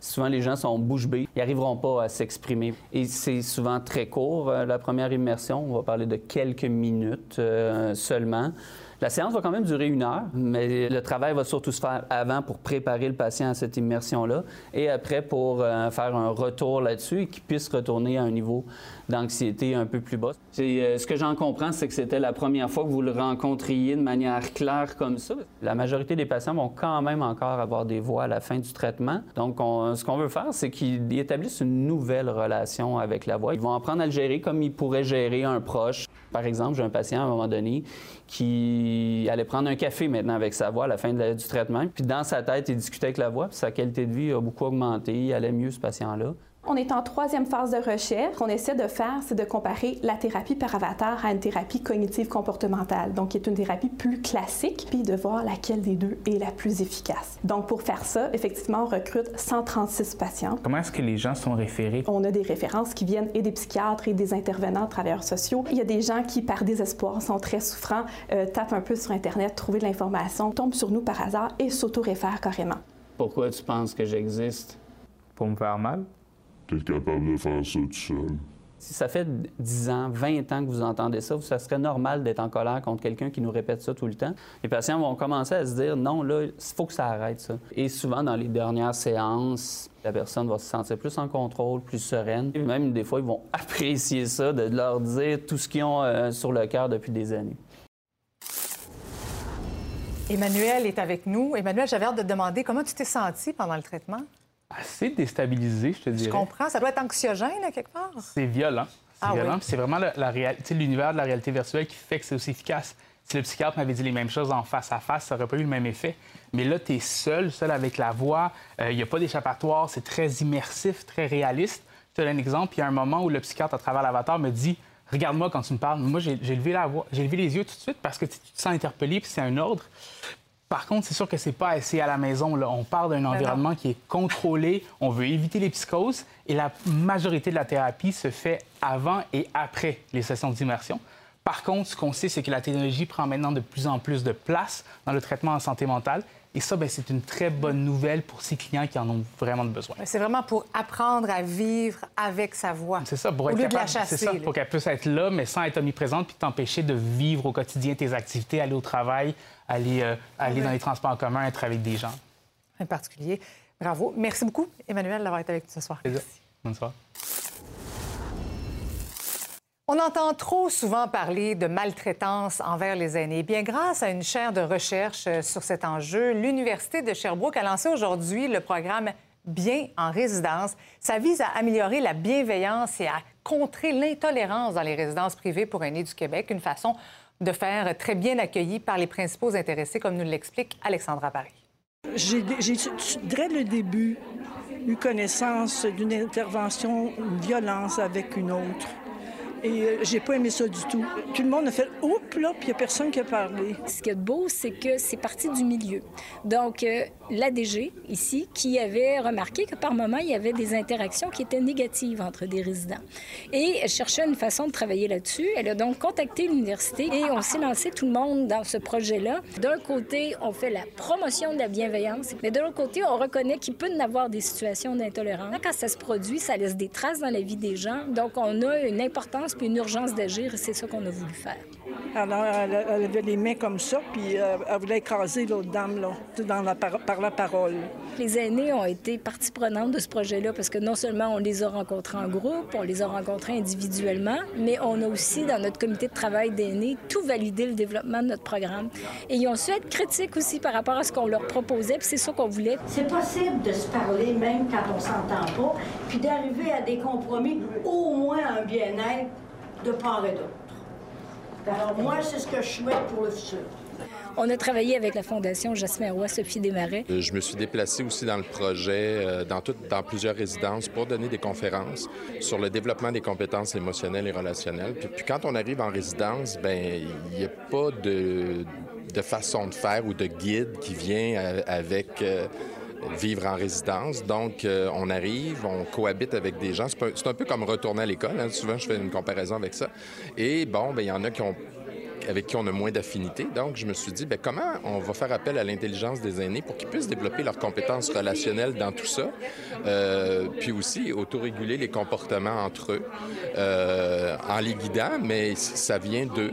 Souvent, les gens sont bouche bée. Ils n'arriveront pas à s'exprimer. Et c'est souvent très court, euh, la première immersion. On va parler de quelques minutes euh, seulement. La séance va quand même durer une heure, mais le travail va surtout se faire avant pour préparer le patient à cette immersion-là et après pour euh, faire un retour là-dessus et qu'il puisse retourner à un niveau d'anxiété un peu plus bas. Euh, ce que j'en comprends, c'est que c'était la première fois que vous le rencontriez de manière claire comme ça. La majorité des patients vont quand même encore avoir des voix à la fin du traitement. Donc, ce qu'on veut faire, c'est qu'ils établissent une nouvelle relation avec la voix. Ils vont apprendre à le gérer comme ils pourraient gérer un proche. Par exemple, j'ai un patient à un moment donné qui allait prendre un café maintenant avec sa voix à la fin du traitement. Puis dans sa tête, il discutait avec la voix, puis sa qualité de vie a beaucoup augmenté. Il allait mieux, ce patient-là. On est en troisième phase de recherche. Ce qu'on essaie de faire, c'est de comparer la thérapie par avatar à une thérapie cognitive comportementale, donc qui est une thérapie plus classique, puis de voir laquelle des deux est la plus efficace. Donc pour faire ça, effectivement, on recrute 136 patients. Comment est-ce que les gens sont référés? On a des références qui viennent et des psychiatres et des intervenants, travailleurs sociaux. Il y a des gens qui, par désespoir, sont très souffrants, euh, tapent un peu sur Internet, trouvent de l'information, tombent sur nous par hasard et s'auto-réfèrent carrément. Pourquoi tu penses que j'existe? Pour me faire mal? Capable de faire ça tout seul. Si ça fait 10 ans, 20 ans que vous entendez ça, ça serait normal d'être en colère contre quelqu'un qui nous répète ça tout le temps. Les patients vont commencer à se dire non, là, il faut que ça arrête ça. Et souvent, dans les dernières séances, la personne va se sentir plus en contrôle, plus sereine. Et même des fois, ils vont apprécier ça, de leur dire tout ce qu'ils ont euh, sur le cœur depuis des années. Emmanuel est avec nous. Emmanuel, j'avais hâte de te demander comment tu t'es senti pendant le traitement? Assez déstabilisé, je te dirais. Je comprends. Ça doit être anxiogène, quelque part. C'est violent. C'est ah violent. C'est vraiment l'univers de la réalité virtuelle qui fait que c'est aussi efficace. Si le psychiatre m'avait dit les mêmes choses en face à face, ça n'aurait pas eu le même effet. Mais là, tu es seul, seul avec la voix. Il n'y a pas d'échappatoire. C'est très immersif, très réaliste. Je te donne un exemple. Il y a un moment où le psychiatre, à travers l'avatar, me dit Regarde-moi quand tu me parles. Moi, j'ai levé la voix, j'ai levé les yeux tout de suite parce que tu te sens interpellé, puis c'est un ordre. Par contre, c'est sûr que c'est pas assez à la maison. Là. On parle d'un ben environnement qui est contrôlé. On veut éviter les psychoses et la majorité de la thérapie se fait avant et après les sessions d'immersion. Par contre, ce qu'on sait, c'est que la technologie prend maintenant de plus en plus de place dans le traitement en santé mentale. Et ça, ben, c'est une très bonne nouvelle pour ces clients qui en ont vraiment besoin. C'est vraiment pour apprendre à vivre avec sa voix. C'est ça, pour être capable, C'est ça, pour qu'elle puisse être là, mais sans être omniprésente, puis t'empêcher de vivre au quotidien tes activités, aller au travail, aller, euh, aller dans les transports en commun, être avec des gens. En particulier. Bravo. Merci beaucoup, Emmanuel, d'avoir été avec nous ce soir. Merci. Bonsoir. On entend trop souvent parler de maltraitance envers les aînés. Bien, grâce à une chaire de recherche euh, sur cet enjeu, l'Université de Sherbrooke a lancé aujourd'hui le programme Bien en résidence. Ça vise à améliorer la bienveillance et à contrer l'intolérance dans les résidences privées pour aînés du Québec, une façon de faire très bien accueilli par les principaux intéressés, comme nous l'explique Alexandra Paris. J'ai, dès le début, eu connaissance d'une intervention, une violence avec une autre. Et euh, j'ai pas aimé ça du tout. Tout le monde a fait oups là, puis il n'y a personne qui a parlé. Ce qui est beau, c'est que c'est parti du milieu. Donc, euh, l'ADG, ici, qui avait remarqué que par moment, il y avait des interactions qui étaient négatives entre des résidents. Et elle cherchait une façon de travailler là-dessus. Elle a donc contacté l'université et on s'est lancé tout le monde dans ce projet-là. D'un côté, on fait la promotion de la bienveillance, mais de l'autre côté, on reconnaît qu'il peut y avoir des situations d'intolérance. Quand ça se produit, ça laisse des traces dans la vie des gens. Donc, on a une importance puis une urgence d'agir et c'est ça qu'on a voulu faire. Alors, elle, elle avait les mains comme ça, puis euh, elle voulait écraser l'autre dame, là, dans la par, par la parole. Les aînés ont été partie prenante de ce projet-là parce que non seulement on les a rencontrés en groupe, on les a rencontrés individuellement, mais on a aussi, dans notre comité de travail d'aînés, tout validé le développement de notre programme. Et ils ont su être critiques aussi par rapport à ce qu'on leur proposait, puis c'est ça qu'on voulait. C'est possible de se parler même quand on s'entend pas, puis d'arriver à des compromis, au moins un bien-être de part et d'autre. Alors moi, c'est ce que je souhaite pour le futur. On a travaillé avec la Fondation Jasmin Roy, Sophie Desmarais. Euh, Je me suis déplacé aussi dans le projet, euh, dans, tout- dans plusieurs résidences, pour donner des conférences sur le développement des compétences émotionnelles et relationnelles. Puis, puis quand on arrive en résidence, ben il n'y a pas de, de façon de faire ou de guide qui vient euh, avec... euh, vivre en résidence. Donc, euh, on arrive, on cohabite avec des gens. C'est un peu comme retourner à l'école. hein. Souvent, je fais une comparaison avec ça. Et bon, ben, il y en a qui ont avec qui on a moins d'affinité. Donc, je me suis dit, ben, comment on va faire appel à l'intelligence des aînés pour qu'ils puissent développer leurs compétences relationnelles dans tout ça, Euh, puis aussi autoréguler les comportements entre eux euh, en les guidant, mais ça vient d'eux.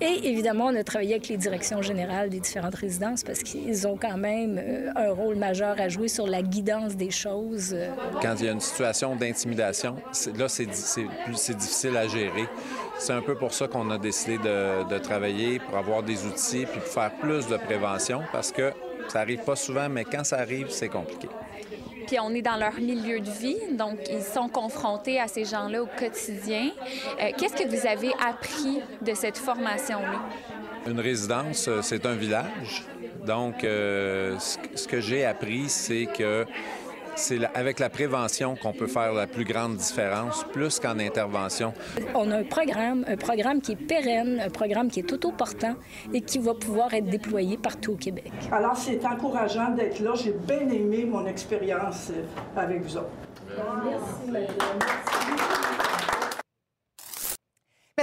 Et évidemment, on a travaillé avec les directions générales des différentes résidences parce qu'ils ont quand même euh, un rôle majeur à jouer sur la guidance des choses. euh. Quand il y a une situation d'intimidation, là, c'est difficile à gérer. C'est un peu pour ça qu'on a décidé de, de travailler pour avoir des outils puis pour faire plus de prévention parce que ça arrive pas souvent, mais quand ça arrive, c'est compliqué. Puis on est dans leur milieu de vie, donc ils sont confrontés à ces gens-là au quotidien. Euh, Qu'est-ce que vous avez appris de cette formation-là? Une résidence, euh, c'est un village. Donc, euh, ce que- ce que j'ai appris, c'est que c'est avec la prévention qu'on peut faire la plus grande différence, plus qu'en intervention. On a un programme, un programme qui est pérenne, un programme qui est autoportant et qui va pouvoir être déployé partout au Québec. Alors, c'est encourageant d'être là. J'ai bien aimé mon expérience euh, avec vous autres. Merci,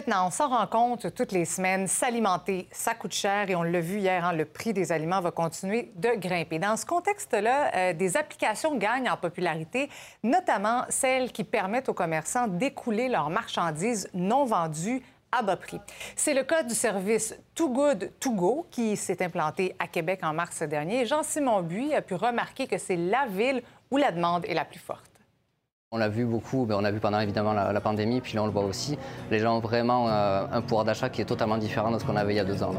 Maintenant, on s'en rend compte toutes les semaines, s'alimenter, ça coûte cher et on l'a vu hier, hein, le prix des aliments va continuer de grimper. Dans ce contexte-là, euh, des applications gagnent en popularité, notamment celles qui permettent aux commerçants d'écouler leurs marchandises non vendues à bas prix. C'est le cas du service Too Good To Go qui s'est implanté à Québec en mars dernier. Jean-Simon Buis a pu remarquer que c'est la ville où la demande est la plus forte. On l'a vu beaucoup, ben, on l'a vu pendant évidemment la, pandémie, puis là on le voit aussi. Les gens ont vraiment euh, un pouvoir d'achat qui est totalement différent de ce qu'on avait il y a deux ans.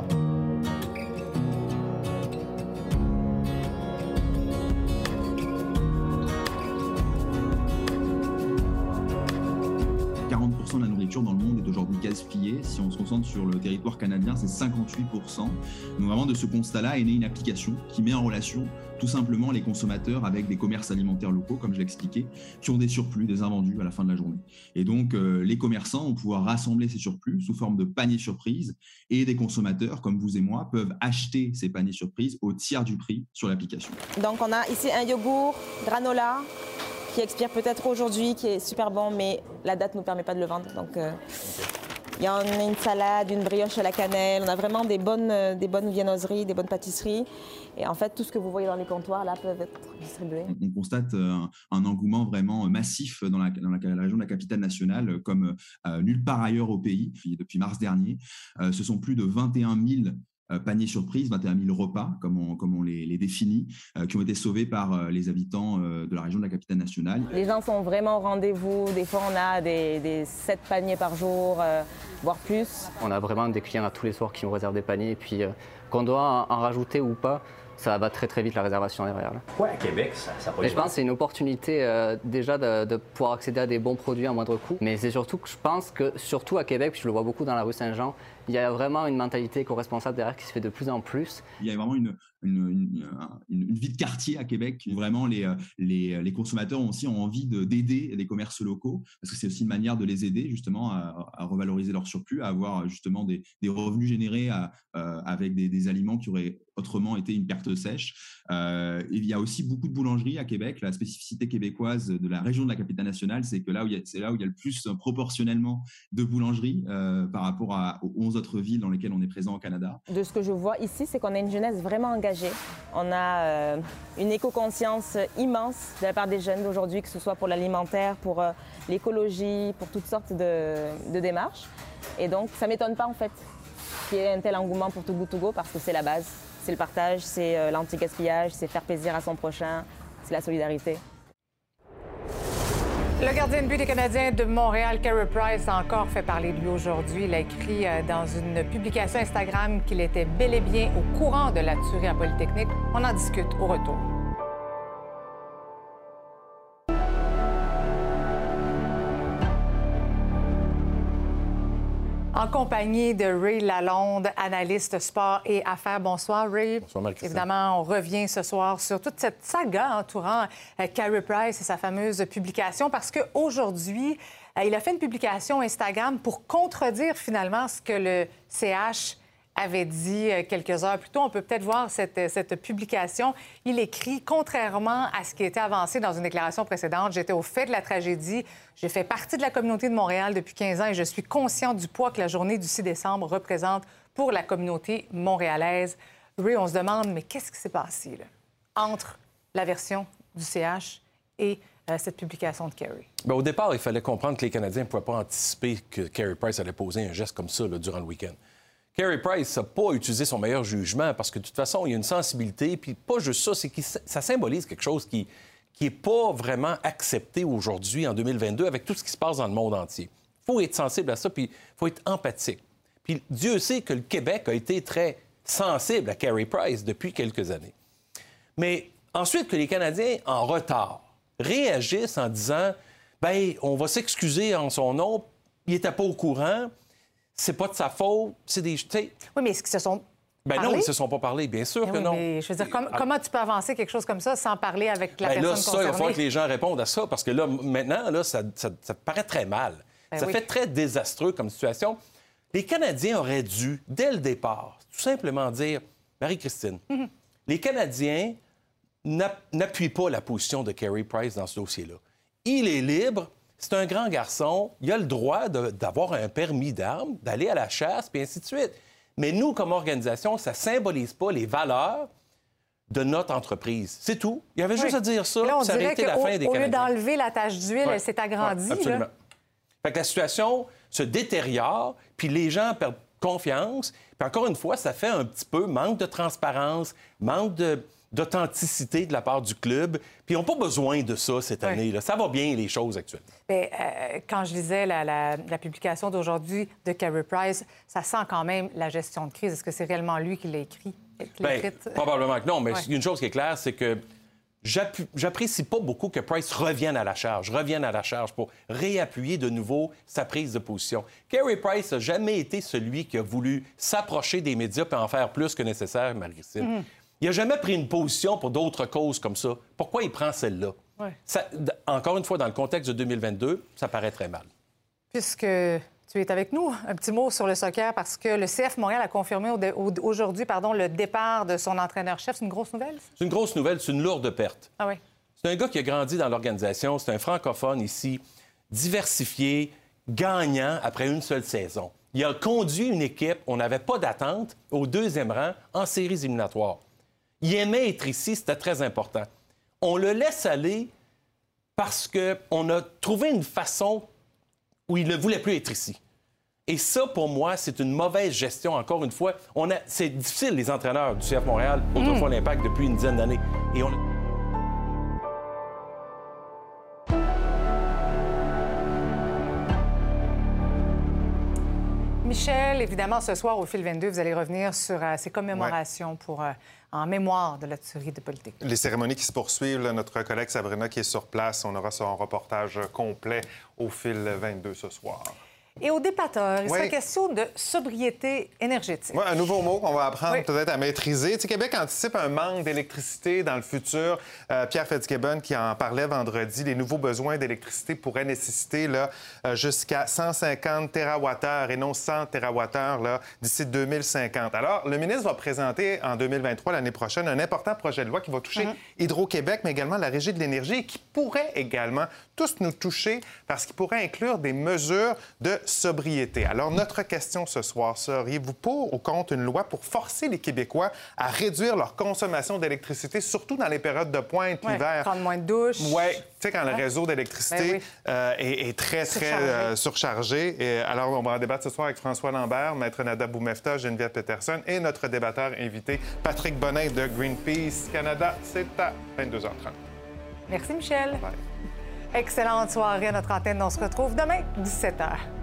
Concentre sur le territoire canadien, c'est 58%. Donc vraiment, de ce constat-là est née une application qui met en relation tout simplement les consommateurs avec des commerces alimentaires locaux, comme je l'ai expliqué, qui ont des surplus, des invendus à la fin de la journée. Et donc, euh, les commerçants vont pouvoir rassembler ces surplus sous forme de paniers surprises et des consommateurs, comme vous et moi, peuvent acheter ces paniers surprises au tiers du prix sur l'application. Donc on a ici un yogourt granola qui expire peut-être aujourd'hui, qui est super bon, mais la date ne nous permet pas de le vendre. Donc euh, il y en a une salade, une brioche à la cannelle. On a vraiment des bonnes, euh, des bonnes viennoiseries, des bonnes pâtisseries. Et en fait, tout ce que vous voyez dans les comptoirs là peuvent être distribués. on constate euh, un, engouement vraiment massif dans la, région de la capitale nationale, euh, comme euh, nulle part ailleurs au pays depuis, mars dernier. Euh, ce sont plus de 21 000 euh, paniers surprises, 21 000 repas, comme on, comme on les, les définit, euh, qui ont été sauvés par euh, les habitants de la région de la capitale nationale. Les gens sont vraiment au rendez-vous. Des fois, on a des, des 7 paniers par jour, voire plus. On a vraiment des clients à tous les soirs qui nous réservent des paniers, et puis qu'on doit en, rajouter ou pas, ça va très très vite la réservation derrière. là. Ouais, à Québec, ça, ça Mais je pense que c'est une opportunité euh, déjà de, de pouvoir accéder à des bons produits à moindre coût. Mais c'est surtout que je pense que, surtout à Québec, puis je le vois beaucoup dans la rue Saint-Jean, il y a vraiment une mentalité éco-responsable derrière qui se fait de plus en plus. Il y a vraiment une, une- un- une- une vie de quartier à Québec. où Vraiment, les, euh, les, les consommateurs ont aussi envie de- d'aider les commerces locaux, parce que c'est aussi une manière de les aider justement à, revaloriser leur surplus, à avoir justement des, des revenus générés euh, avec des, des aliments qui auraient autrement été une perte sèche. Euh, il y a aussi beaucoup de boulangeries à Québec. La spécificité québécoise de la région de la capitale nationale, c'est que là où c'est là où il y a le plus euh, proportionnellement de boulangeries euh, par rapport aux 11 autres villes dans lesquelles on est présent au Canada. De ce que je vois ici, c'est qu'on a une jeunesse vraiment engagée. On a euh, une éco-conscience immense de la part des jeunes d'aujourd'hui, que ce soit pour l'alimentaire, pour euh, l'écologie, pour toutes sortes de, démarches. Et donc, ça ne m'étonne pas en fait qu'il y ait un tel engouement pour Too Good To Go parce que c'est la base. C'est le partage, c'est euh, l'anti-gaspillage, c'est faire plaisir à son prochain, c'est la solidarité. Le gardien de but des Canadiens de Montréal, Carey Price, a encore fait parler de lui aujourd'hui. Il a écrit euh, dans une publication Instagram qu'il était bel et bien au courant de la tuerie à Polytechnique. On en discute au retour. En compagnie de Ray Lalonde, analyste sport et affaires. Bonsoir, Ray. Bonsoir, Marie-Christine. Évidemment, on revient ce soir sur toute cette saga entourant euh, Carey Price et sa fameuse publication parce qu'aujourd'hui, euh, il a fait une publication Instagram pour contredire finalement ce que le CH avait dit euh, quelques heures plus tôt. On peut peut-être voir cette, euh, cette, publication. Il écrit Contrairement à ce qui était avancé dans une déclaration précédente, j'étais au fait de la tragédie. J'ai fait partie de la communauté de Montréal depuis 15 ans et je suis conscient du poids que la journée du 6 décembre représente pour la communauté montréalaise. Ray, on se demande, mais qu'est-ce qui s'est passé entre la version du CH et euh, cette publication de Kerry? Bien, au départ, il fallait comprendre que les Canadiens ne pouvaient pas anticiper que Kerry Price allait poser un geste comme ça durant le week-end. Carey Price n'a pas utilisé son meilleur jugement parce que de toute façon, il y a une sensibilité. Puis pas juste ça, c'est que ça symbolise quelque chose qui n'est pas vraiment accepté aujourd'hui, en 2022, avec tout ce qui se passe dans le monde entier. Il faut être sensible à ça, puis il faut être empathique. Puis Dieu sait que le Québec a été très sensible à Carey Price depuis quelques années. Mais ensuite, que les Canadiens, en retard, réagissent en disant ben on va s'excuser en son nom, il n'était pas au courant, c'est pas de sa faute, c'est des. Oui, mais est-ce qu'ils se sont. Ben non, ils ne se sont pas parlé, bien sûr ben que non. Mais je veux dire, comment tu peux avancer quelque chose comme ça sans parler avec la ben personne là, ça, concernée? il va falloir que les gens répondent à ça, parce que là, maintenant, là, ça, ça, ça paraît très mal. Ben ça oui. fait très désastreux comme situation. Les Canadiens auraient dû, dès le départ, tout simplement dire, Marie-Christine, Mhm. les Canadiens n'app- n'appuient pas la position de Kerry Price dans ce dossier-là. Il est libre, c'est un grand garçon, il a le droit d'avoir un permis d'armes, d'aller à la chasse, puis ainsi de suite. Mais nous, comme organisation, ça symbolise pas les valeurs de notre entreprise. C'est tout. Il y avait juste à dire ça, Là, on ça dirait été la fin des au lieu d'enlever la tache d'huile, Ouais. elle s'est agrandie. Ouais, là. absolument. Fait que la situation se détériore, puis les gens perdent confiance. Puis encore une fois, ça fait un petit peu manque de transparence, manque de- d'authenticité de la part du club. Puis ils n'ont pas besoin de ça cette année. Là. Ça va bien, les choses actuellement. Mais, euh, quand je lisais la, la- la publication d'aujourd'hui de Carey Price, ça sent quand même la gestion de crise. Est-ce que c'est réellement lui qui l'a écrit? qui Ben, probablement que non, mais une chose qui est claire, c'est que j'apprécie pas beaucoup que Price revienne à la charge, revienne à la charge pour réappuyer de nouveau sa prise de position. Kerry Price n'a jamais été celui qui a voulu s'approcher des médias et en faire plus que nécessaire, Marie-Christine. Il n'a jamais pris une position pour d'autres causes comme ça. Pourquoi il prend celle-là? Ouais. Ça- d- encore une fois, dans le contexte de 2022, ça paraît très mal. Puisque tu es avec nous, un petit mot sur le soccer, parce que le CF Montréal a confirmé aujourd'hui pardon, le départ de son entraîneur-chef. C'est une grosse nouvelle? C'est une grosse nouvelle, c'est une lourde perte. Ah oui. C'est un gars qui a grandi dans l'organisation. C'est un francophone ici, diversifié, gagnant après une seule saison. Il a conduit une équipe, on n'avait pas d'attente, au deuxième rang en séries éliminatoires. Il aimait être ici, c'était très important. On le laisse aller parce qu'on a trouvé une façon où il ne voulait plus être ici. Et ça, pour moi, c'est une mauvaise gestion. Encore une fois, on a... c'est difficile, les entraîneurs du CF Montréal, autrefois l'Impact, depuis une dizaine d'années. Et on... Michel, évidemment, ce soir, au fil 22, vous allez revenir sur euh, ces commémorations pour, euh, en mémoire de la tuerie de politique. Les cérémonies qui se poursuivent, là, notre collègue Sabrina qui est sur place, on aura son reportage complet au fil 22 ce soir. Et au dépateur, il Oui. sera question de sobriété énergétique. Un nouveau mot qu'on va apprendre Oui. peut-être à maîtriser. Tu sais, Québec anticipe un manque d'électricité dans le futur. Euh, Pierre Fitzgibbon qui en parlait vendredi, les nouveaux besoins d'électricité pourraient nécessiter là, euh, jusqu'à 150 TWh et non 100 TWh là, d'ici 2050. Alors, le ministre va présenter en 2023, l'année prochaine, un important projet de loi qui va toucher Hydro-Québec, mais également la Régie de l'énergie et qui pourrait également tous nous toucher parce qu'il pourrait inclure des mesures de sobriété. Alors, notre question ce soir, seriez-vous pour ou contre une loi pour forcer les Québécois à réduire leur consommation d'électricité, surtout dans les périodes de pointe, Ouais, l'hiver? Prendre moins de douches. Oui, tu sais, quand le réseau d'électricité Ben oui. euh, est, est très, très Surchargé. euh, surchargé. Et alors, on va en débattre ce soir avec François Lambert, Maître Nada Boumefta, Geneviève Peterson et notre débatteur invité, Patrick Bonin de Greenpeace Canada. C'est à 22h30. Merci, Michel. Excellente soirée à notre antenne. On se retrouve demain, 17h.